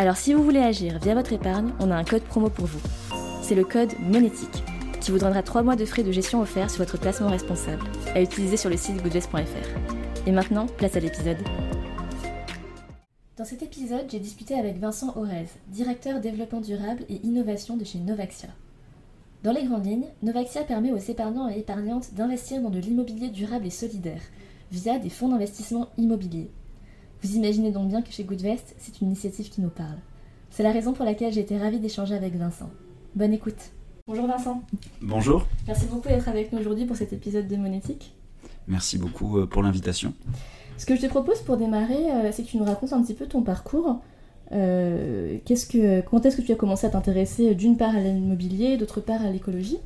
Alors si vous voulez agir via votre épargne, on a un code promo pour vous. C'est le code monétique qui vous donnera 3 mois de frais de gestion offerts sur votre placement responsable à utiliser sur le site goodvest.fr. Et maintenant, place à l'épisode. Dans cet épisode, j'ai discuté avec Vincent Orez, directeur développement durable et innovation de chez Novaxia. Dans les grandes lignes, Novaxia permet aux épargnants et épargnantes d'investir dans de l'immobilier durable et solidaire via des fonds d'investissement immobilier. Vous imaginez donc bien que chez Goodvest, c'est une initiative qui nous parle. C'est la raison pour laquelle j'ai été ravie d'échanger avec Vincent. Bonne écoute. Bonjour Vincent. Bonjour. Merci beaucoup d'être avec nous aujourd'hui pour cet épisode de Monétique. Merci beaucoup euh, pour l'invitation. Ce que je te propose pour démarrer, euh, c'est que tu nous racontes un petit peu ton parcours. Euh, qu'est-ce que, quand est-ce que tu as commencé à t'intéresser d'une part à l'immobilier, d'autre part à l'écologie?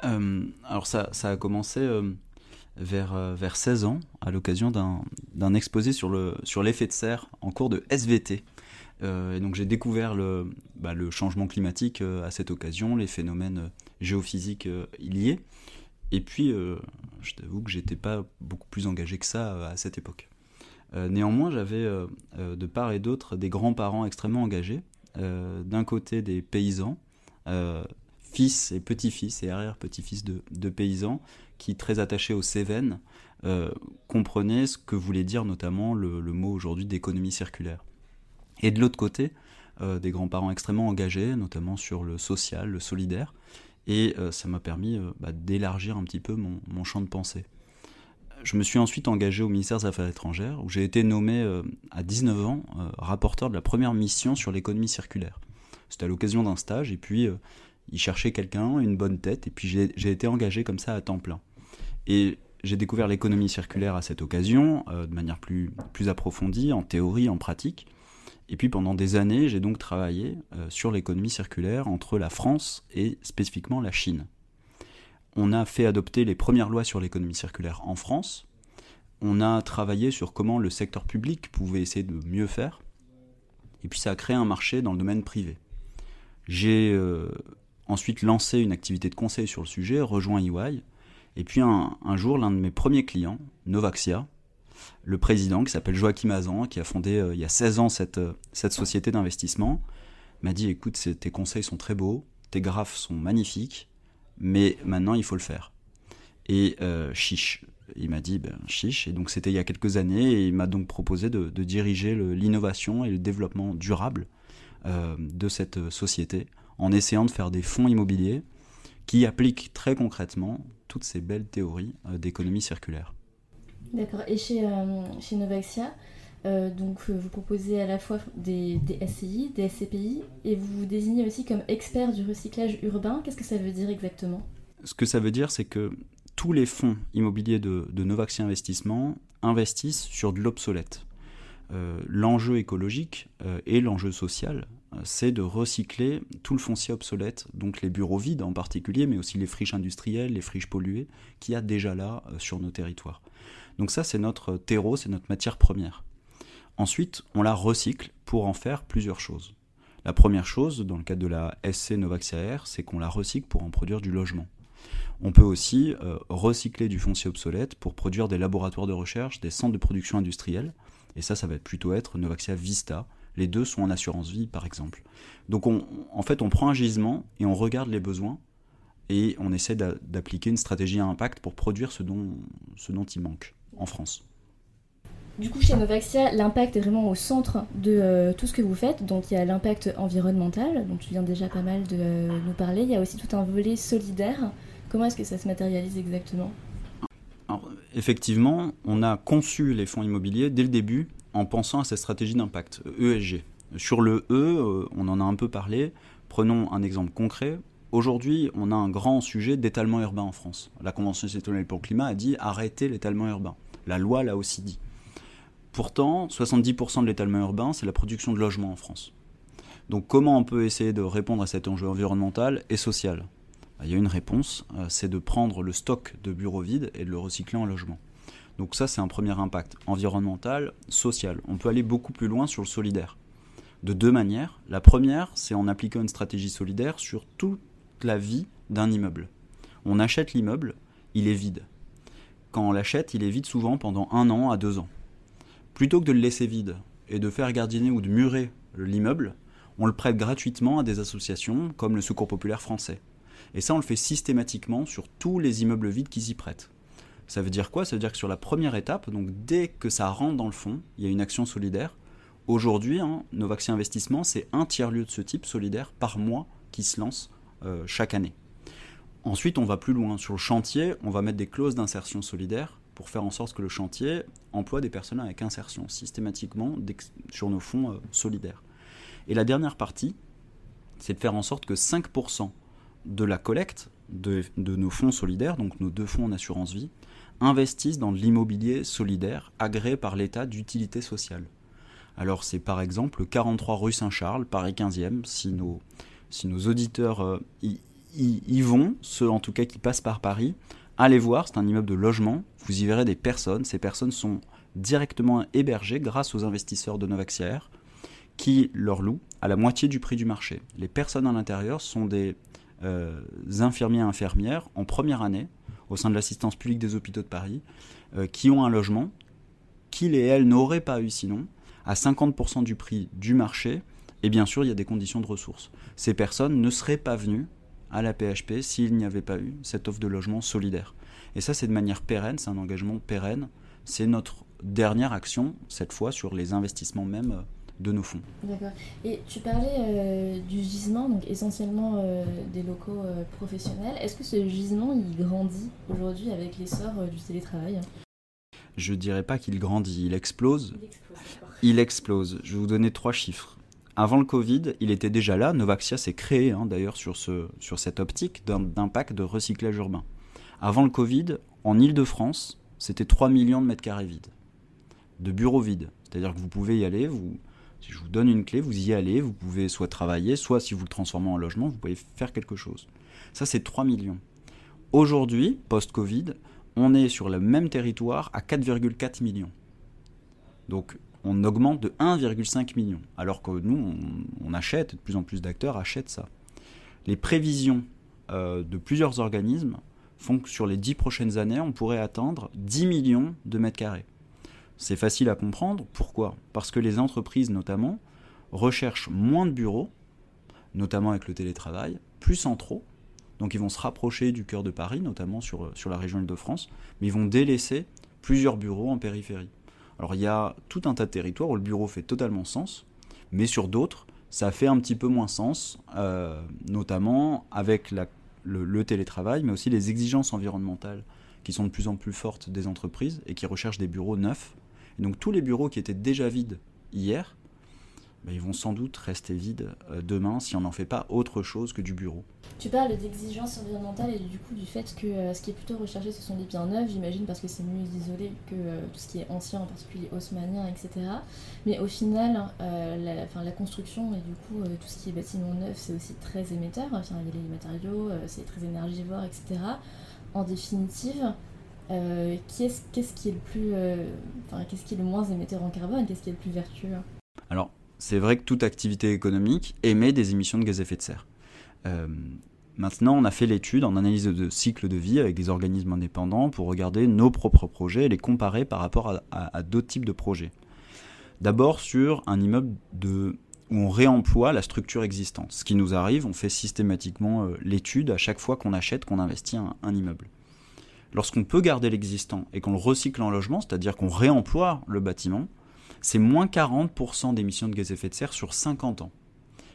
Alors ça, ça, a commencé vers, vers 16 ans, à l'occasion d'un, exposé sur, le, sur l'effet de serre en cours de SVT. et donc j'ai découvert le, bah, changement climatique à cette occasion, les phénomènes géophysiques liés. Et puis, euh, je t'avoue que j'étais pas beaucoup plus engagé que ça euh, à cette époque. Euh, néanmoins, j'avais de part et d'autre des grands-parents extrêmement engagés. D'un côté, des paysans, fils et petits-fils et arrière-petits-fils de, paysans, qui, très attachés aux Cévennes, comprenaient ce que voulait dire notamment le, mot aujourd'hui d'économie circulaire. Et de l'autre côté, des grands-parents extrêmement engagés, notamment sur le social, le solidaire, et euh, ça m'a permis euh, bah, d'élargir un petit peu mon, champ de pensée. Je me suis ensuite engagé au ministère des Affaires étrangères, où j'ai été nommé euh, à 19 ans rapporteur de la première mission sur l'économie circulaire. C'était à l'occasion d'un stage, et puis il cherchait quelqu'un, une bonne tête, et puis j'ai été engagé comme ça à temps plein. Et j'ai découvert l'économie circulaire à cette occasion, de manière plus, plus approfondie, en théorie, en pratique. Et puis pendant des années, j'ai donc travaillé euh, sur l'économie circulaire entre la France et spécifiquement la Chine. On a fait adopter les premières lois sur l'économie circulaire en France. On a travaillé sur comment le secteur public pouvait essayer de mieux faire. Et puis ça a créé un marché dans le domaine privé. J'ai euh, ensuite lancé une activité de conseil sur le sujet, rejoint EY. Et puis un, jour, l'un de mes premiers clients, Novaxia, le président, qui s'appelle Joachim Azan, qui a fondé euh, il y a 16 ans cette, euh, cette société d'investissement, m'a dit écoute, tes conseils sont très beaux, tes graphes sont magnifiques, mais maintenant il faut le faire. Et euh, chiche. Il m'a dit ben, chiche. Et donc c'était il y a quelques années, et il m'a donc proposé de, diriger l'innovation et le développement durable de cette société, en essayant de faire des fonds immobiliers qui appliquent très concrètement toutes ces belles théories d'économie circulaire. D'accord. Et chez, euh, chez Novaxia, euh, donc euh, vous proposez à la fois des, des, SCI, des SCPI, et vous vous désignez aussi comme expert du recyclage urbain. Qu'est-ce que ça veut dire exactement? Ce que ça veut dire, c'est que tous les fonds immobiliers de, de Novaxia Investissement investissent sur de l'obsolète. l'enjeu écologique et l'enjeu social, c'est de recycler tout le foncier obsolète, donc les bureaux vides en particulier, mais aussi les friches industrielles, les friches polluées, qu'il y a déjà là sur nos territoires. Donc ça, c'est notre terreau, c'est notre matière première. Ensuite, on la recycle pour en faire plusieurs choses. La première chose, dans le cadre de la SC Novaxia Air, c'est qu'on la recycle pour en produire du logement. On peut aussi euh, recycler du foncier obsolète pour produire des laboratoires de recherche, des centres de production industrielle. Et ça, ça va plutôt être Novaxia Vista. Les deux sont en assurance vie, par exemple. Donc, en fait, on prend un gisement et on regarde les besoins et on essaie d'appliquer une stratégie à impact pour produire ce dont, ce dont il manque en France. Du coup, chez Novaxia, l'impact est vraiment au centre de euh, tout ce que vous faites. Donc, il y a l'impact environnemental, dont tu viens déjà pas mal de euh, nous parler. Il y a aussi tout un volet solidaire. Comment est-ce que ça se matérialise exactement? Effectivement, on a conçu les fonds immobiliers dès le début en pensant à cette stratégie d'impact, ESG. Sur le E, euh, on en a un peu parlé. Prenons un exemple concret. Aujourd'hui, on a un grand sujet d'étalement urbain en France. La Convention citoyenne pour le climat a dit arrêtez l'étalement urbain. La loi l'a aussi dit. Pourtant, 70% de l'étalement urbain, c'est la production de logements en France. Donc comment on peut essayer de répondre à cet enjeu environnemental et social? Bah, Il y a une réponse, euh, c'est de prendre le stock de bureaux vides et de le recycler en logement. Donc ça, c'est un premier impact environnemental, social. On peut aller beaucoup plus loin sur le solidaire. De deux manières. La première, c'est en appliquant une stratégie solidaire sur toute la vie d'un immeuble. On achète l'immeuble, il est vide. Quand on l'achète, il est vide souvent pendant un an à deux ans. Plutôt que de le laisser vide et de faire gardiner ou de murer l'immeuble, on le prête gratuitement à des associations comme le Secours populaire français. Et ça, on le fait systématiquement sur tous les immeubles vides qui s'y prêtent. Ça veut dire quoi? Ça veut dire que sur la première étape, donc dès que ça rentre dans le fond, il y a une action solidaire. Aujourd'hui, hein, Novaxia Investissement, c'est un tiers-lieu de ce type solidaire par mois qui se lance euh, chaque année. Ensuite, on va plus loin. Sur le chantier, on va mettre des clauses d'insertion solidaire pour faire en sorte que le chantier emploie des personnes avec insertion systématiquement sur nos fonds euh, solidaires. Et la dernière partie, c'est de faire en sorte que 5% de la collecte de, nos fonds solidaires, donc nos deux fonds en assurance vie, investissent dans de l'immobilier solidaire agréé par l'État d'utilité sociale. Alors c'est par exemple 43 rue Saint-Charles, Paris 15e, si nos, auditeurs euh, y, vont, ceux en tout cas qui passent par Paris, allez voir, c'est un immeuble de logement, vous y verrez des personnes, ces personnes sont directement hébergées grâce aux investisseurs de Novaxiaire qui leur louent à la moitié du prix du marché. Les personnes à l'intérieur sont des euh, infirmiers et infirmières en première année au sein de l'assistance publique des hôpitaux de Paris euh, qui ont un logement qu'ils et elles n'auraient pas eu sinon à 50% du prix du marché et bien sûr il y a des conditions de ressources. Ces personnes ne seraient pas venues à la PHP s'il n'y avait pas eu cette offre de logement solidaire. Et ça c'est de manière pérenne, c'est un engagement pérenne, c'est notre dernière action cette fois sur les investissements même euh, de nos fonds. D'accord. Et tu parlais euh, du gisement, donc essentiellement euh, des locaux euh, professionnels. Est-ce que ce gisement, il grandit aujourd'hui avec l'essor du télétravail? Je dirais pas qu'il grandit, il explose. Il explose, il explose. Je vais vous donner trois chiffres. Avant le Covid, il était déjà là. Novaxia s'est créé hein, d'ailleurs sur, ce, sur cette optique d'impact de recyclage urbain. Avant le Covid, en Ile-de-France, c'était 3 millions de mètres carrés vides, de bureaux vides. C'est-à-dire que vous pouvez y aller, vous, si je vous donne une clé, vous y allez, vous pouvez soit travailler, soit si vous le transformez en logement, vous pouvez faire quelque chose. Ça, c'est 3 millions. Aujourd'hui, post-Covid, on est sur le même territoire à 4,4 millions. Donc, on augmente de 1,5 million, alors que nous, on, achète, de plus en plus d'acteurs achètent ça. Les prévisions euh, de plusieurs organismes font que sur les 10 prochaines années, on pourrait atteindre 10 millions de mètres carrés. C'est facile à comprendre. Pourquoi? Parce que les entreprises, notamment, recherchent moins de bureaux, notamment avec le télétravail, plus centraux. Donc ils vont se rapprocher du cœur de Paris, notamment sur, sur la région Île-de-France, mais ils vont délaisser plusieurs bureaux en périphérie. Alors il y a tout un tas de territoires où le bureau fait totalement sens, mais sur d'autres, ça fait un petit peu moins sens, euh, notamment avec le, télétravail, mais aussi les exigences environnementales qui sont de plus en plus fortes des entreprises et qui recherchent des bureaux neufs donc tous les bureaux qui étaient déjà vides hier, bah, ils vont sans doute rester vides euh, demain si on n'en fait pas autre chose que du bureau. Tu parles d'exigence environnementale et du coup du fait que euh, ce qui est plutôt recherché ce sont des biens neufs, j'imagine parce que c'est mieux isolé que euh, tout ce qui est ancien, en particulier haussmannien, etc. Mais au final, la, construction et du coup tout ce qui est bâtiment neuf, c'est aussi très émetteur. Il y a les matériaux, c'est très énergivore, etc. En définitive, euh, qu'est-ce, qui est le plus, euh, qu'est-ce qui est le moins émetteur en carbone, qu'est-ce qui est le plus vertueux? Alors, c'est vrai que toute activité économique émet des émissions de gaz à effet de serre. Euh, maintenant, on a fait l'étude en analyse de cycle de vie avec des organismes indépendants pour regarder nos propres projets et les comparer par rapport à, d'autres types de projets. D'abord sur un immeuble où on réemploie la structure existante. Ce qui nous arrive, on fait systématiquement l'étude à chaque fois qu'on achète, qu'on investit un immeuble lorsqu'on peut garder l'existant et qu'on le recycle en logement, c'est-à-dire qu'on réemploie le bâtiment, c'est moins 40% d'émissions de gaz à effet de serre sur 50 ans.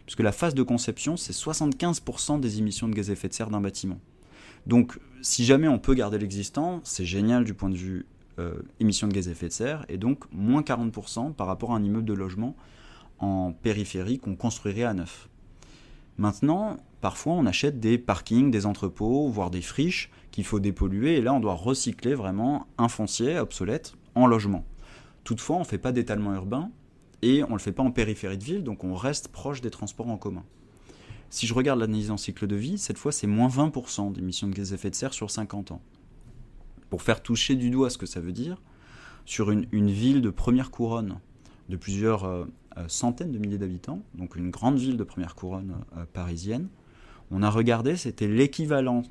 Puisque la phase de conception, c'est 75% des émissions de gaz à effet de serre d'un bâtiment. Donc, si jamais on peut garder l'existant, c'est génial du point de vue euh, émissions de gaz à effet de serre, et donc moins 40% par rapport à un immeuble de logement en périphérie qu'on construirait à neuf. Maintenant, parfois on achète des parkings, des entrepôts, voire des friches qu'il faut dépolluer, et là on doit recycler vraiment un foncier obsolète en logement. Toutefois, on ne fait pas d'étalement urbain et on ne le fait pas en périphérie de ville, donc on reste proche des transports en commun. Si je regarde l'analyse en cycle de vie, cette fois c'est moins 20% d'émissions de gaz à effet de serre sur 50 ans. Pour faire toucher du doigt ce que ça veut dire, sur une, ville de première couronne de plusieurs euh, euh, centaines de milliers d'habitants, donc une grande ville de première couronne euh, parisienne, on a regardé, c'était l'équivalent,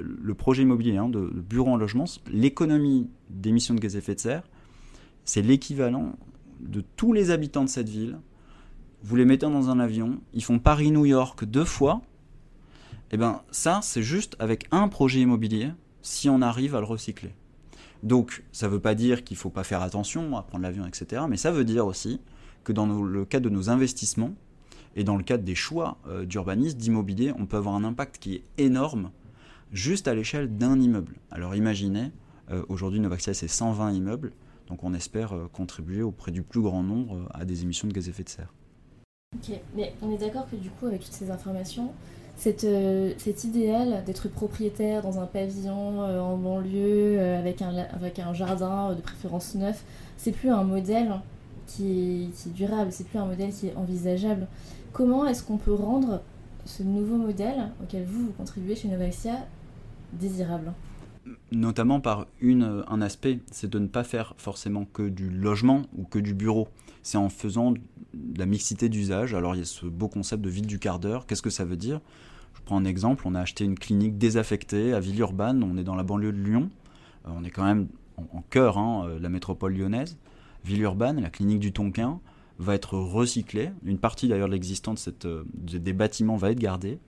le projet immobilier hein, de, de, bureau en logement, l'économie d'émissions de gaz à effet de serre, c'est l'équivalent de tous les habitants de cette ville. Vous les mettez dans un avion, ils font Paris-New York deux fois. Et eh bien ça, c'est juste avec un projet immobilier, si on arrive à le recycler. Donc, ça ne veut pas dire qu'il ne faut pas faire attention à prendre l'avion, etc. Mais ça veut dire aussi que dans le cadre de nos investissements et dans le cadre des choix euh, d'urbanisme, d'immobilier, on peut avoir un impact qui est énorme juste à l'échelle d'un immeuble. Alors imaginez, euh, aujourd'hui Novaxia c'est 120 immeubles, donc on espère euh, contribuer auprès du plus grand nombre à des émissions de gaz à effet de serre. Ok, mais on est d'accord que du coup avec toutes ces informations, cet idéal d'être propriétaire dans un pavillon en banlieue avec un jardin de préférence neuf, c'est plus un modèle qui est, durable, c'est plus un modèle qui est envisageable. Comment est-ce qu'on peut rendre ce nouveau modèle auquel vous, vous contribuez chez Novaxia désirable? Notamment par une, un aspect, c'est de ne pas faire forcément que du logement ou que du bureau. C'est en faisant de la mixité d'usage. Alors il y a ce beau concept de ville du quart d'heure. Qu'est-ce que ça veut dire? Je prends un exemple. On a acheté une clinique désaffectée à Villeurbanne. On est dans la banlieue de Lyon. Euh, on est quand même en, cœur hein, euh, la métropole lyonnaise. Villeurbanne, la clinique du Tonkin, va être recyclée. Une partie d'ailleurs de l'existence euh, des bâtiments va être gardée.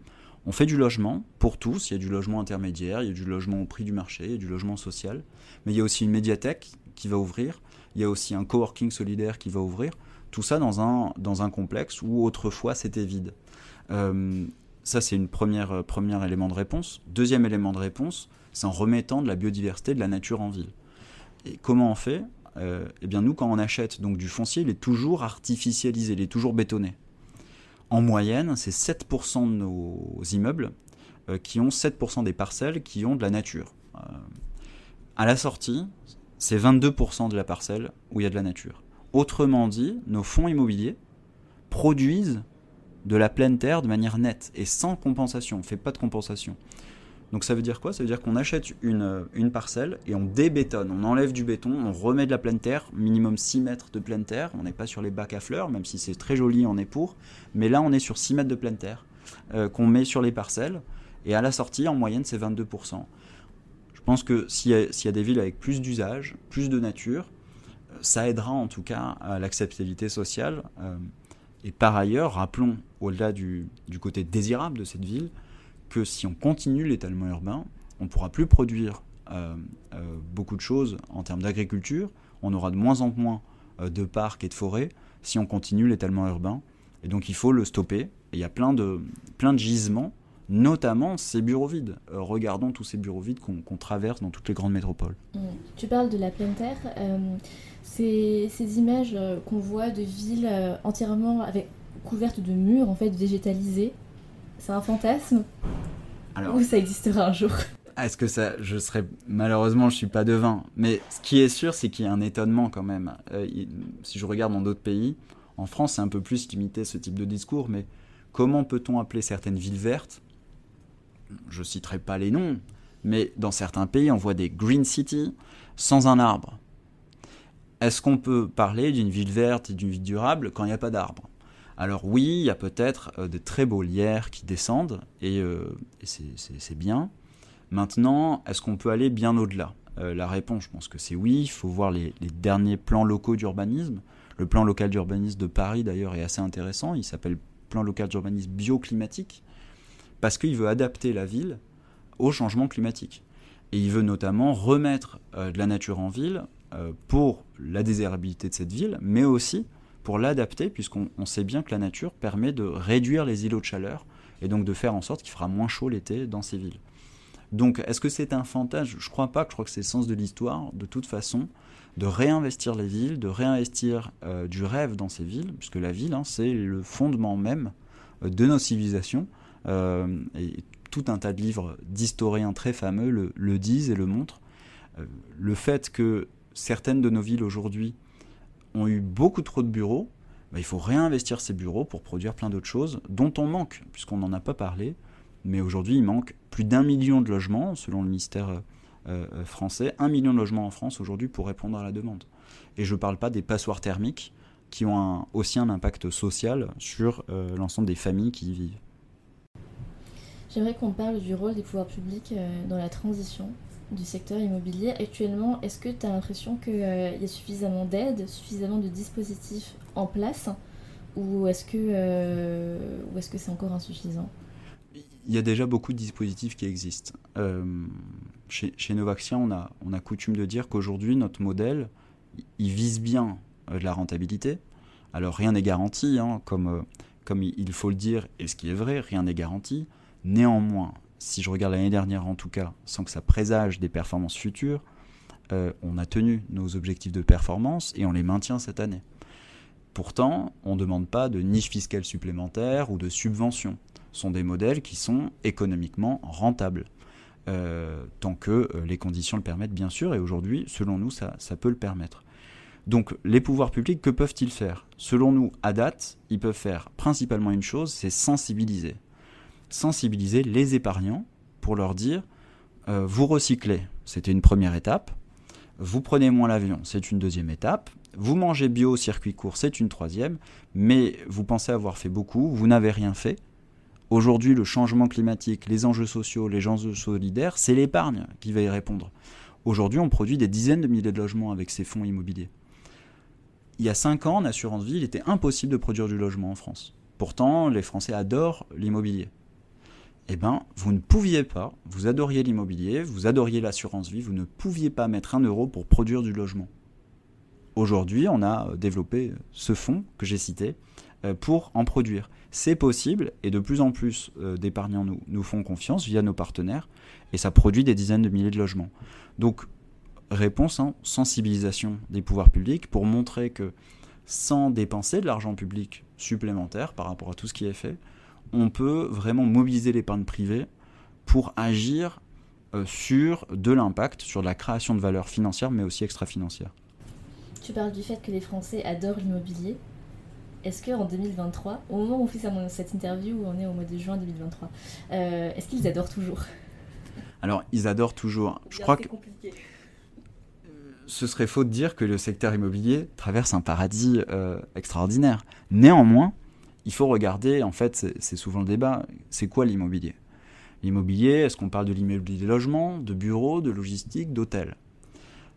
On fait du logement pour tous. Il y a du logement intermédiaire, il y a du logement au prix du marché, il y a du logement social. Mais il y a aussi une médiathèque qui va ouvrir. Il y a aussi un coworking solidaire qui va ouvrir. Tout ça dans un, dans un complexe où autrefois c'était vide. Euh, ça, c'est une première, euh, premier élément de réponse. Deuxième élément de réponse, c'est en remettant de la biodiversité, de la nature en ville. Et comment on fait? Euh, eh bien nous, quand on achète donc du foncier, il est toujours artificialisé, il est toujours bétonné. En moyenne, c'est 7% de nos immeubles euh, qui ont 7% des parcelles qui ont de la nature. Euh, à la sortie, c'est 22% de la parcelle où il y a de la nature. Autrement dit, nos fonds immobiliers produisent de la pleine terre de manière nette et sans compensation. On ne fait pas de compensation. Donc ça veut dire quoi? Ça veut dire qu'on achète une, euh, une, parcelle et on débétonne, on enlève du béton, on remet de la pleine terre, minimum 6 mètres de pleine terre. On n'est pas sur les bacs à fleurs, même si c'est très joli, on est pour. Mais là, on est sur 6 mètres de pleine terre euh, qu'on met sur les parcelles. Et à la sortie, en moyenne, c'est 22%. Je pense que s'il y, a des villes avec plus d'usage, plus de nature, euh, ça aidera en tout cas à l'acceptabilité sociale. et par ailleurs, rappelons, au-delà du, du côté désirable de cette ville, que si on continue l'étalement urbain, on ne pourra plus produire euh, euh, beaucoup de choses en termes d'agriculture, on aura de moins en moins euh, de parcs et de forêts si on continue l'étalement urbain. Et donc il faut le stopper. Et il y a plein de, plein de gisements, notamment ces bureaux vides. regardons tous ces bureaux vides qu'on traverse dans toutes les grandes métropoles. Mmh. Tu parles de la pleine terre. Ces, images qu'on voit de villes entièrement avec, couvertes de murs en fait végétalisés, c'est un fantasme Ou ça existera un jour? Est-ce que ça, je serais malheureusement, je suis pas devin, mais ce qui est sûr, c'est qu'il y a un étonnement quand même. Euh, si je regarde dans d'autres pays, en France, c'est un peu plus limité ce type de discours, mais comment peut-on appeler certaines villes vertes? Je citerai pas les noms, mais dans certains pays, on voit des green cities sans un arbre. Est-ce qu'on peut parler d'une ville verte et d'une ville durable quand il n'y a pas d'arbre? Alors oui, il y a peut-être euh, de très beaux lierres qui descendent, et, euh, c'est bien. Maintenant, est-ce qu'on peut aller bien au-delà? Euh, La réponse, je pense que c'est oui. Il faut voir les, derniers plans locaux d'urbanisme. Le plan local d'urbanisme de Paris, d'ailleurs, est assez intéressant. Il s'appelle plan local d'urbanisme bioclimatique, parce qu'il veut adapter la ville au changement climatique. Et il veut notamment remettre de la nature en ville pour la désirabilité de cette ville, mais aussi pour l'adapter, puisqu'on sait bien que la nature permet de réduire les îlots de chaleur et donc de faire en sorte qu'il fera moins chaud l'été dans ces villes. Donc, est-ce que c'est un fantasme? Je crois pas, je crois que c'est le sens de l'histoire, de toute façon, de réinvestir les villes, de réinvestir euh, du rêve dans ces villes, puisque la ville, hein, c'est le fondement même euh, de nos civilisations. Euh, et tout un tas de livres d'historiens très fameux le, disent et le montrent. le fait que certaines de nos villes aujourd'hui ont eu beaucoup trop de bureaux, bah, il faut réinvestir ces bureaux pour produire plein d'autres choses dont on manque, puisqu'on n'en a pas parlé. Mais aujourd'hui, il manque plus d'un million de logements, selon le ministère euh, euh, français, un million de logements en France aujourd'hui pour répondre à la demande. Et je ne parle pas des passoires thermiques qui ont aussi un impact social sur euh, l'ensemble des familles qui y vivent. J'aimerais qu'on parle du rôle des pouvoirs publics dans la transition du secteur immobilier. Actuellement, est-ce que tu as l'impression qu'il y a suffisamment d'aide, suffisamment de dispositifs en place ou est-ce que, est-ce que c'est encore insuffisant? Il y a déjà beaucoup de dispositifs qui existent. Euh, chez, chez, Novaxia, on a, on a coutume de dire qu'aujourd'hui, notre modèle, il vise bien euh, la rentabilité. Alors, rien n'est garanti, hein, comme, euh, comme il faut le dire, et ce qui est vrai, rien n'est garanti. Néanmoins, si je regarde l'année dernière en tout cas, sans que ça présage des performances futures, on a tenu nos objectifs de performance et on les maintient cette année. Pourtant, on ne demande pas de niche fiscale supplémentaire ou de subvention sont des modèles qui sont économiquement rentables. Euh, tant que euh, les conditions le permettent bien sûr, et aujourd'hui, selon nous, ça, ça peut le permettre. Donc les pouvoirs publics, que peuvent-ils faire? Selon nous, à date, ils peuvent faire principalement une chose, c'est sensibiliser. Sensibiliser les épargnants pour leur dire, euh, vous recyclez, c'était une première étape, vous prenez moins l'avion, c'est une deuxième étape, vous mangez bio circuit court, c'est une troisième, mais vous pensez avoir fait beaucoup, vous n'avez rien fait, Aujourd'hui, le changement climatique, les enjeux sociaux, les enjeux solidaires, c'est l'épargne qui va y répondre. Aujourd'hui, on produit des dizaines de milliers de logements avec ces fonds immobiliers. Il y a cinq ans, en assurance vie, il était impossible de produire du logement en France. Pourtant, les Français adorent l'immobilier. Eh bien, vous ne pouviez pas, vous adoriez l'immobilier, vous adoriez l'assurance vie, vous ne pouviez pas mettre un euro pour produire du logement. Aujourd'hui, on a développé ce fonds que j'ai cité euh, pour en produire. C'est possible et de plus en plus euh, d'épargnants nous, nous font confiance via nos partenaires et ça produit des dizaines de milliers de logements. Donc, réponse en sensibilisation des pouvoirs publics pour montrer que sans dépenser de l'argent public supplémentaire par rapport à tout ce qui est fait, on peut vraiment mobiliser l'épargne privée pour agir euh, sur de l'impact, sur la création de valeur financière mais aussi extra-financière. Tu parles du fait que les Français adorent l'immobilier est-ce qu'en 2023, au moment où on fait cette interview, où on est au mois de juin 2023, euh, est-ce qu'ils adorent toujours? Alors, ils adorent toujours. Je crois que ce serait faux de dire que le secteur immobilier traverse un paradis euh, extraordinaire. Néanmoins, il faut regarder, en fait, c'est souvent le débat, c'est quoi l'immobilier? L'immobilier, est-ce qu'on parle de l'immobilier de logement, de bureaux, de logistique, d'hôtels?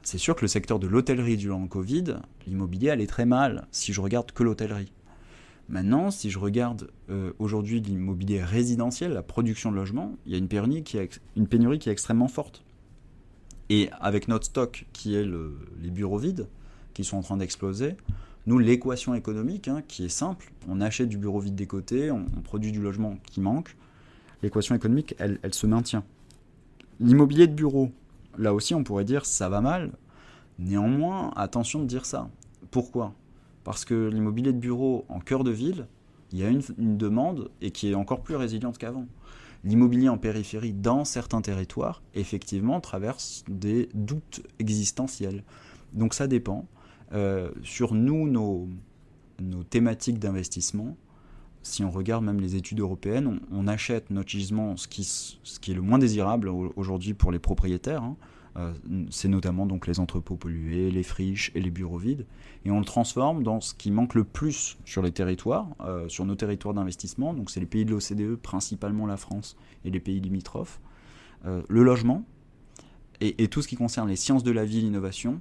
C'est sûr que le secteur de l'hôtellerie durant le Covid, l'immobilier allait très mal si je regarde que l'hôtellerie. Maintenant, si je regarde euh, aujourd'hui l'immobilier résidentiel, la production de logements, il y a une pénurie, qui est, une pénurie qui est extrêmement forte. Et avec notre stock qui est les bureaux vides, qui sont en train d'exploser, nous, l'équation économique, hein, qui est simple, on achète du bureau vide des côtés, on, produit du logement qui manque, l'équation économique, elle, elle se maintient. L'immobilier de bureau, là aussi, on pourrait dire ça va mal. Néanmoins, attention de dire ça. Pourquoi? Parce que l'immobilier de bureau en cœur de ville, il y a une, demande et qui est encore plus résiliente qu'avant. L'immobilier en périphérie, dans certains territoires, effectivement, traverse des doutes existentiels. Donc ça dépend. Euh, sur nous, nos, nos thématiques d'investissement, si on regarde même les études européennes, on, achète notre gisement, ce qui, est le moins désirable aujourd'hui pour les propriétaires, hein, euh, c'est notamment donc les entrepôts pollués, les friches et les bureaux vides, et on le transforme dans ce qui manque le plus sur les territoires, euh, sur nos territoires d'investissement. Donc c'est les pays de l'OCDE, principalement la France et les pays limitrophes, le logement et, tout ce qui concerne les sciences de la vie, l'innovation.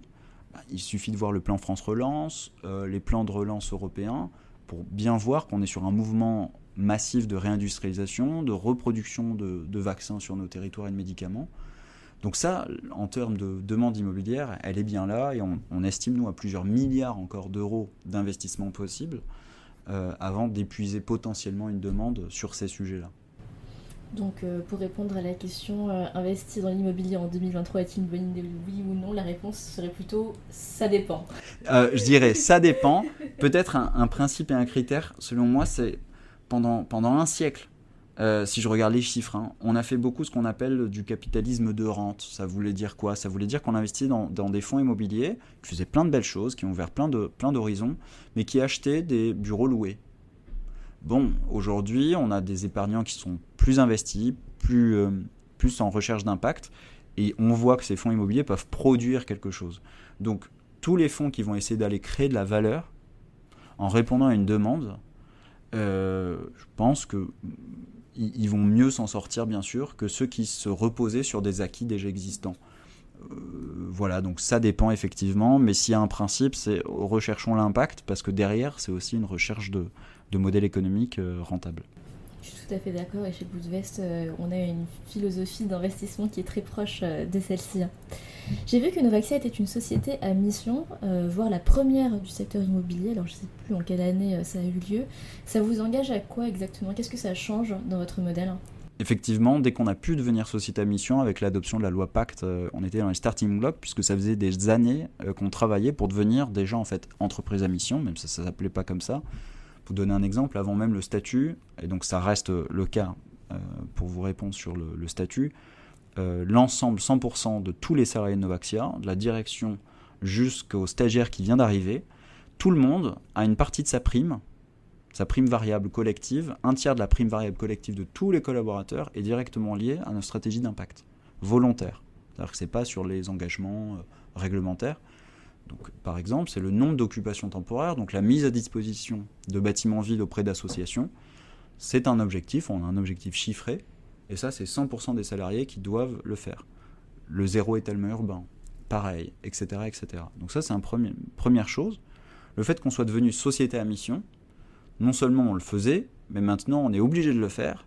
Il suffit de voir le plan France Relance, les plans de relance européens pour bien voir qu'on est sur un mouvement massif de réindustrialisation, de reproduction de vaccins sur nos territoires et de médicaments. Donc ça, en termes de demande immobilière, elle est bien là et on, estime, nous, à plusieurs milliards encore d'euros d'investissement possible euh, avant d'épuiser potentiellement une demande sur ces sujets-là. Donc euh, pour répondre à la question euh, investir dans l'immobilier en 2023 est-il une bonne idée? Oui ou non? La réponse serait plutôt ça dépend. je dirais ça dépend. Peut-être un, principe et un critère, selon moi, c'est pendant, pendant un siècle, euh, si je regarde les chiffres, hein, on a fait beaucoup ce qu'on appelle du capitalisme de rente. Ça voulait dire quoi? Ça voulait dire qu'on investit dans, des fonds immobiliers qui faisaient plein de belles choses, qui ont ouvert plein d'horizons, mais qui achetaient des bureaux loués. Bon, aujourd'hui, on a des épargnants qui sont plus investis, plus, euh, plus en recherche d'impact, et on voit que ces fonds immobiliers peuvent produire quelque chose. Donc, tous les fonds qui vont essayer d'aller créer de la valeur en répondant à une demande, euh, je pense que ils, vont mieux s'en sortir, bien sûr, que ceux qui se reposaient sur des acquis déjà existants. Euh, voilà, donc ça dépend effectivement, mais s'il y a un principe, c'est recherchons l'impact, parce que derrière, c'est aussi une recherche de, de modèles économiques euh, rentables. Je suis tout à fait d'accord, et chez Boudvest, euh, on a une philosophie d'investissement qui est très proche de celle-ci. J'ai vu que Novaxia était une société à mission, voire la première du secteur immobilier. Alors je ne sais plus en quelle année ça a eu lieu. Ça vous engage à quoi exactement? Qu'est-ce que ça change dans votre modèle? Effectivement, dès qu'on a pu devenir société à mission avec l'adoption de la loi Pacte, euh, on était dans les starting blocks puisque ça faisait des années euh, qu'on travaillait pour devenir déjà en fait entreprise à mission, même si ça ne s'appelait pas comme ça. Pour donner un exemple, avant même le statut, et donc ça reste le cas pour vous répondre sur le statut, euh, l'ensemble 100% de tous les salariés de Novaxia, de la direction jusqu'au stagiaire qui vient d'arriver, tout le monde a une partie de sa prime, sa prime variable collective, un tiers de la prime variable collective de tous les collaborateurs est directement lié à notre stratégie d'impact, volontaire. C'est-à-dire que ce n'est pas sur les engagements euh, réglementaires. Donc, par exemple, c'est le nombre d'occupations temporaires, donc la mise à disposition de bâtiments vides auprès d'associations. C'est un objectif, on a un objectif chiffré, et ça, c'est 100% des salariés qui doivent le faire. Le zéro étalement urbain, pareil, etc. etc. Donc ça, c'est une première chose. Le fait qu'on soit devenu société à mission, non seulement on le faisait, mais maintenant on est obligé de le faire,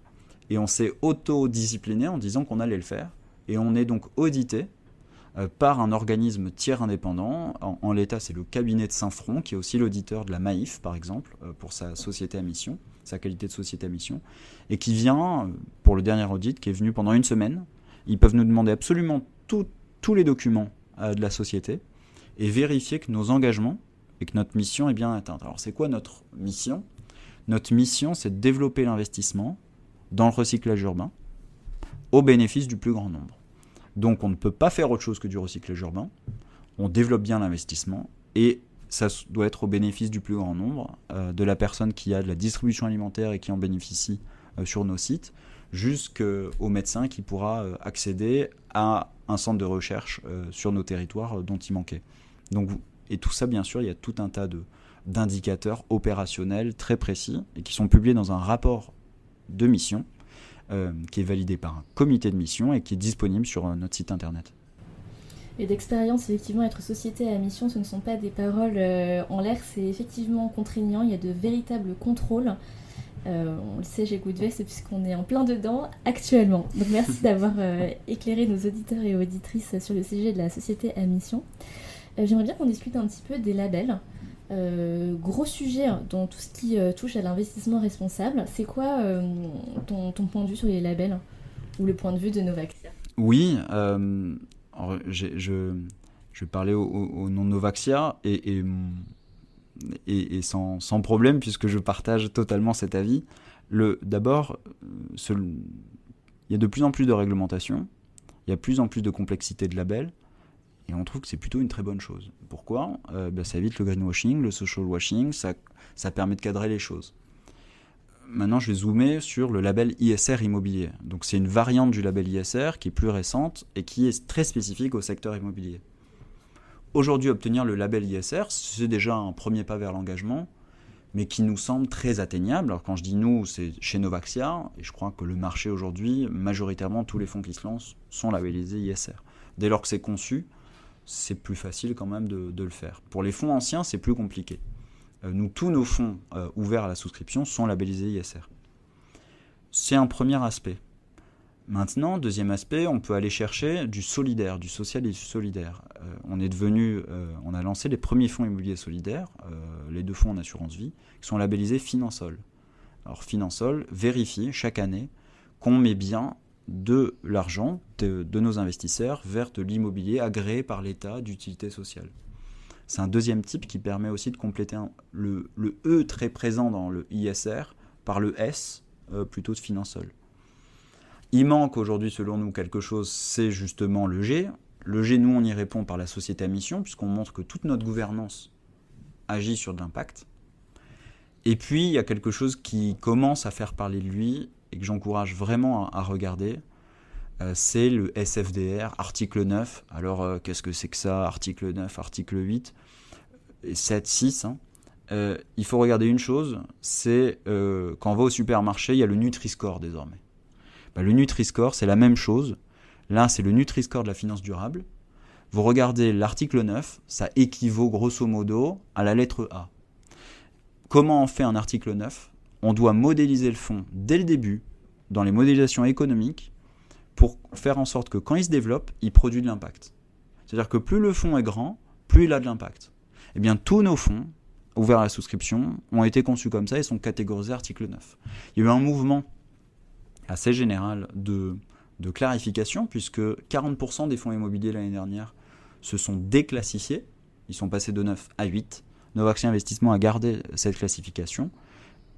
et on s'est auto-discipliné en disant qu'on allait le faire, et on est donc audité par un organisme tiers indépendant. En, l'état, c'est le cabinet de Saint-Front, qui est aussi l'auditeur de la Maïf, par exemple, euh, pour sa société à mission sa qualité de société à mission, et qui vient, euh, pour le dernier audit, qui est venu pendant une semaine. Ils peuvent nous demander absolument tous les documents euh, de la société et vérifier que nos engagements et que notre mission est bien atteinte. Alors c'est quoi notre mission? Notre mission, c'est de développer l'investissement dans le recyclage urbain au bénéfice du plus grand nombre. Donc on ne peut pas faire autre chose que du recyclage urbain. On développe bien l'investissement et ça doit être au bénéfice du plus grand nombre, euh, de la personne qui a de la distribution alimentaire et qui en bénéficie euh, sur nos sites, jusqu'au médecin qui pourra euh, accéder à un centre de recherche sur nos territoires dont il manquait. Donc, et tout ça, bien sûr, il y a tout un tas d'indicateurs opérationnels très précis et qui sont publiés dans un rapport de mission qui est validé par un comité de mission et qui est disponible sur notre site internet et d'expérience, effectivement, être société à mission, ce ne sont pas des paroles euh, en l'air, c'est effectivement contraignant, il y a de véritables contrôles. Euh, on le sait chez Goodvest puisqu'on est en plein dedans actuellement. Donc merci d'avoir euh, éclairé nos auditeurs et auditrices sur le sujet de la société à mission. J'aimerais bien qu'on discute un petit peu des labels. Gros sujet dans tout ce qui touche à l'investissement responsable. C'est quoi ton, ton, point de vue sur les labels ou le point de vue de Novaxia? Oui, je, je parlais au, nom de Novaxia et, et, sans, sans, problème puisque je partage totalement cet avis. D'abord, il y a de plus en plus de réglementations, il y a de plus en plus de complexité de labels, et on trouve que c'est plutôt une très bonne chose. Pourquoi? Euh, ben, Ça évite le greenwashing, le social washing, ça, ça permet de cadrer les choses. Maintenant, je vais zoomer sur le label ISR immobilier. Donc, c'est une variante du label ISR qui est plus récente et qui est très spécifique au secteur immobilier. Aujourd'hui, obtenir le label ISR, c'est déjà un premier pas vers l'engagement, mais qui nous semble très atteignable. Alors, quand je dis nous, c'est chez Novaxia, et je crois que le marché aujourd'hui, majoritairement, tous les fonds qui se lancent sont labellisés ISR. Dès lors que c'est conçu, c'est plus facile quand même de, le faire. Pour les fonds anciens, c'est plus compliqué. Euh, tous nos fonds euh, ouverts à la souscription sont labellisés ISR. C'est un premier aspect. Maintenant, deuxième aspect, on peut aller chercher du solidaire, du social et du solidaire. Euh, on est devenu, on a lancé les premiers fonds immobiliers solidaires, les deux fonds en assurance vie, qui sont labellisés Finansol. Alors Finansol vérifie chaque année qu'on met bien de l'argent de, nos investisseurs vers de l'immobilier agréé par l'État d'utilité sociale. C'est un deuxième type qui permet aussi de compléter le, E très présent dans le ISR par le S plutôt de Finansol. Il manque aujourd'hui, selon nous, quelque chose, c'est justement le G. Le G, nous, on y répond par la société à mission, puisqu'on montre que toute notre gouvernance agit sur de l'impact. Et puis, il y a quelque chose qui commence à faire parler de lui et que j'encourage vraiment à, regarder. Euh, c'est le SFDR, article 9. Alors, euh, qu'est-ce que c'est que ça Article 9, article 8, et 7, 6. Hein. Euh, il faut regarder une chose, c'est quand on va au supermarché, il y a le Nutri-Score désormais. Bah, le Nutri-Score, c'est la même chose. Là, c'est le Nutri-Score de la finance durable. Vous regardez l'article 9, ça équivaut grosso modo à la lettre A. Comment on fait un article 9 On doit modéliser le fonds dès le début, dans les modélisations économiques, pour faire en sorte que quand il se développe, il produit de l'impact. C'est-à-dire que plus le fonds est grand, plus il a de l'impact. Eh bien, tous nos fonds, ouverts à la souscription, ont été conçus comme ça et sont catégorisés article 9. Il y a eu un mouvement assez général de, clarification, puisque 40% des fonds immobiliers l'année dernière se sont déclassifiés. Ils sont passés de 9 à 8. Novaxi Investissement a gardé cette classification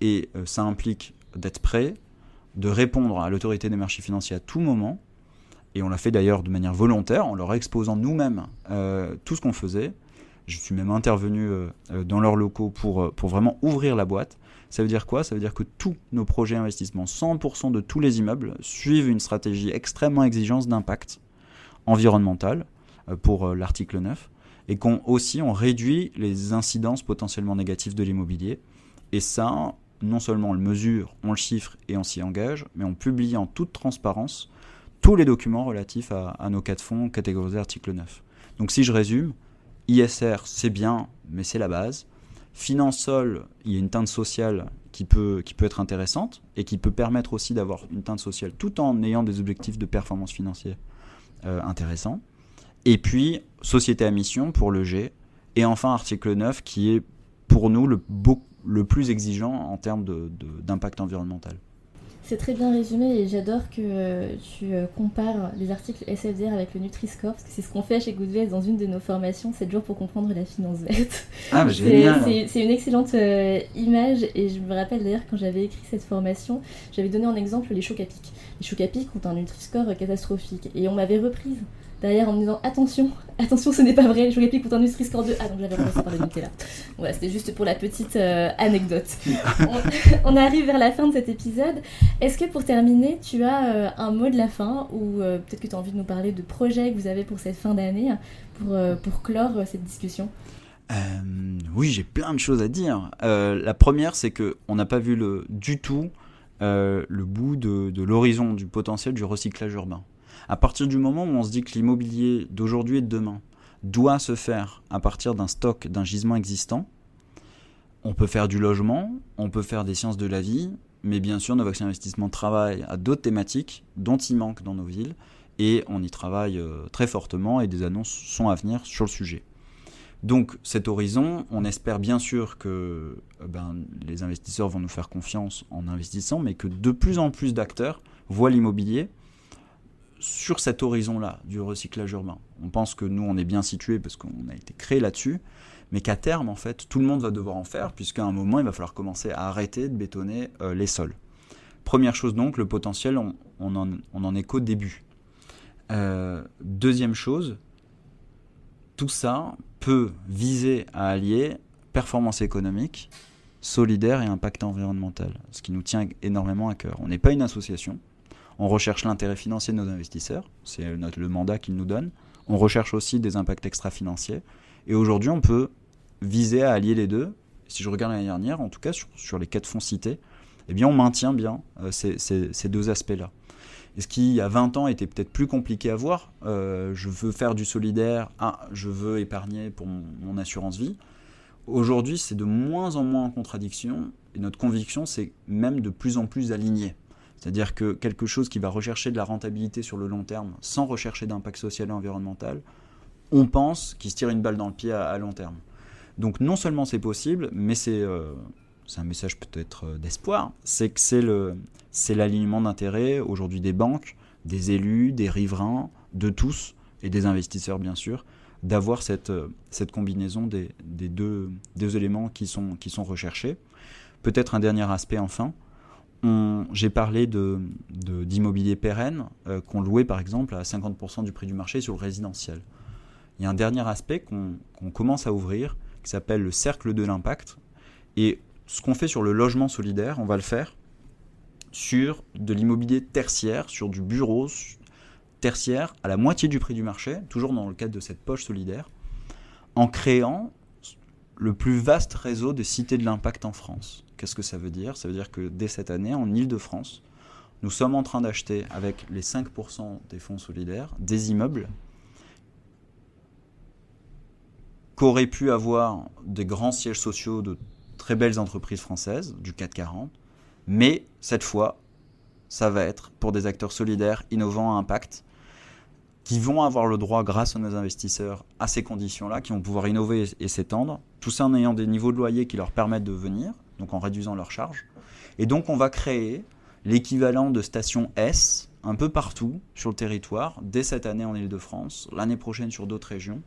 et euh, ça implique d'être prêt, de répondre à l'autorité des marchés financiers à tout moment. Et on l'a fait d'ailleurs de manière volontaire en leur exposant nous-mêmes euh, tout ce qu'on faisait. Je suis même intervenu euh, dans leurs locaux pour, pour vraiment ouvrir la boîte. Ça veut dire quoi? Ça veut dire que tous nos projets d'investissement, 100% de tous les immeubles, suivent une stratégie extrêmement exigeante d'impact environnemental pour l'article 9 et qu'on aussi on réduit les incidences potentiellement négatives de l'immobilier. Et ça, non seulement on le mesure, on le chiffre et on s'y engage, mais on publie en toute transparence tous les documents relatifs à, nos quatre fonds catégorisés article 9. Donc si je résume, ISR c'est bien, mais c'est la base. Finance Sol, il y a une teinte sociale qui peut, être intéressante et qui peut permettre aussi d'avoir une teinte sociale tout en ayant des objectifs de performance financière euh, intéressants. Et puis, société à mission pour le G. Et enfin, article 9 qui est pour nous le, le plus exigeant en termes d'impact de, environnemental. C'est très bien résumé et j'adore que euh, tu euh, compares les articles SFDR avec le Nutri-Score parce que c'est ce qu'on fait chez Goodways dans une de nos formations, 7 jours pour comprendre la finance verte. Ah, c'est une excellente euh, image et je me rappelle d'ailleurs quand j'avais écrit cette formation, j'avais donné en exemple les chocs à pic. Les chocs à pic ont un Nutri-Score catastrophique et on m'avait reprise derrière en me disant attention, attention, ce n'est pas vrai, je réplique pour un Nutri Score 2. Ah donc j'avais remplacé par le Nutella. Voilà, c'était juste pour la petite euh, anecdote. on, arrive vers la fin de cet épisode. Est-ce que pour terminer, tu as euh, un mot de la fin ou euh, peut-être que tu as envie de nous parler de projets que vous avez pour cette fin d'année pour, pour clore cette discussion? Oui, j'ai plein de choses à dire. la première, c'est que on n'a pas vu le, du tout le bout de, de l'horizon du potentiel du recyclage urbain. À partir du moment où on se dit que l'immobilier d'aujourd'hui et de demain doit se faire à partir d'un stock, d'un gisement existant, on peut faire du logement, on peut faire des sciences de la vie, mais bien sûr, Novax Investissement travaille à d'autres thématiques dont il manque dans nos villes, et on y travaille euh, très fortement, et des annonces sont à venir sur le sujet. Donc cet horizon, on espère bien sûr que euh, ben, les investisseurs vont nous faire confiance en investissant, mais que de plus en plus d'acteurs voient l'immobilier sur cet horizon-là du recyclage urbain. On pense que nous, on est bien situé parce qu'on a été créé là-dessus, mais qu'à terme, en fait, tout le monde va devoir en faire, puisqu'à un moment, il va falloir commencer à arrêter de bétonner euh, les sols. Première chose donc, le potentiel, on, en, est qu'au début. Euh, deuxième chose, tout ça peut viser à allier performance économique, solidaire et impact environnemental, ce qui nous tient énormément à cœur. On n'est pas une association, on recherche l'intérêt financier de nos investisseurs, c'est le mandat qu'ils nous donnent. On recherche aussi des impacts extra-financiers. Et aujourd'hui, on peut viser à allier les deux. Si je regarde l'année dernière, en tout cas sur, les quatre fonds cités, eh bien, on maintient bien euh, ces, deux aspects-là. Et ce qui, il y a 20 ans, était peut-être plus compliqué à voir, euh, je veux faire du solidaire, ah, je veux épargner pour mon assurance vie. Aujourd'hui, c'est de moins en moins en contradiction, et notre conviction, c'est même de plus en plus aligné. C'est-à-dire que quelque chose qui va rechercher de la rentabilité sur le long terme sans rechercher d'impact social et environnemental, on pense qu'il se tire une balle dans le pied à, long terme. Donc non seulement c'est possible, mais c'est euh, un message peut-être euh, d'espoir, c'est que c'est l'alignement d'intérêts aujourd'hui des banques, des élus, des riverains, de tous, et des investisseurs bien sûr, d'avoir cette, euh, cette combinaison des, deux, éléments qui sont, qui sont recherchés. Peut-être un dernier aspect enfin, j'ai parlé d'immobilier pérenne euh, qu'on louait par exemple à 50% du prix du marché sur le résidentiel. Il y a un dernier aspect qu'on commence à ouvrir qui s'appelle le cercle de l'impact. Et ce qu'on fait sur le logement solidaire, on va le faire sur de l'immobilier tertiaire, sur du bureau tertiaire à la moitié du prix du marché, toujours dans le cadre de cette poche solidaire, en créant le plus vaste réseau de cités de l'impact en France. Qu'est-ce que ça veut dire? Ça veut dire que dès cette année, en Ile-de-France, nous sommes en train d'acheter avec les 5% des fonds solidaires des immeubles qu'auraient pu avoir des grands sièges sociaux de très belles entreprises françaises du 440, mais cette fois, ça va être pour des acteurs solidaires, innovants à impact, qui vont avoir le droit, grâce à nos investisseurs, à ces conditions-là, qui vont pouvoir innover et s'étendre, tout ça en ayant des niveaux de loyer qui leur permettent de venir, donc en réduisant leurs charges. Et donc on va créer l'équivalent de stations S un peu partout sur le territoire, dès cette année en Ile-de-France, l'année prochaine sur d'autres régions.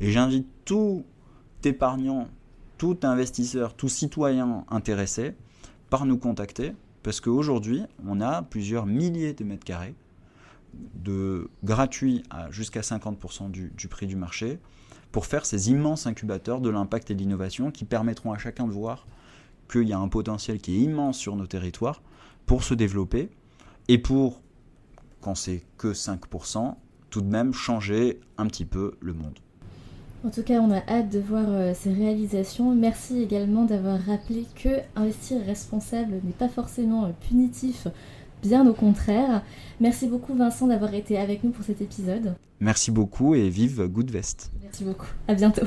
Et j'invite tout épargnant, tout investisseur, tout citoyen intéressé par nous contacter, parce qu'aujourd'hui, on a plusieurs milliers de mètres carrés de gratuits à jusqu'à 50% du, du, prix du marché pour faire ces immenses incubateurs de l'impact et de l'innovation qui permettront à chacun de voir qu'il y a un potentiel qui est immense sur nos territoires pour se développer et pour, quand c'est que 5%, tout de même changer un petit peu le monde. En tout cas, on a hâte de voir euh, ces réalisations. Merci également d'avoir rappelé que investir responsable n'est pas forcément euh, punitif, bien au contraire. Merci beaucoup Vincent d'avoir été avec nous pour cet épisode. Merci beaucoup et vive Goodvest. Merci beaucoup. À bientôt.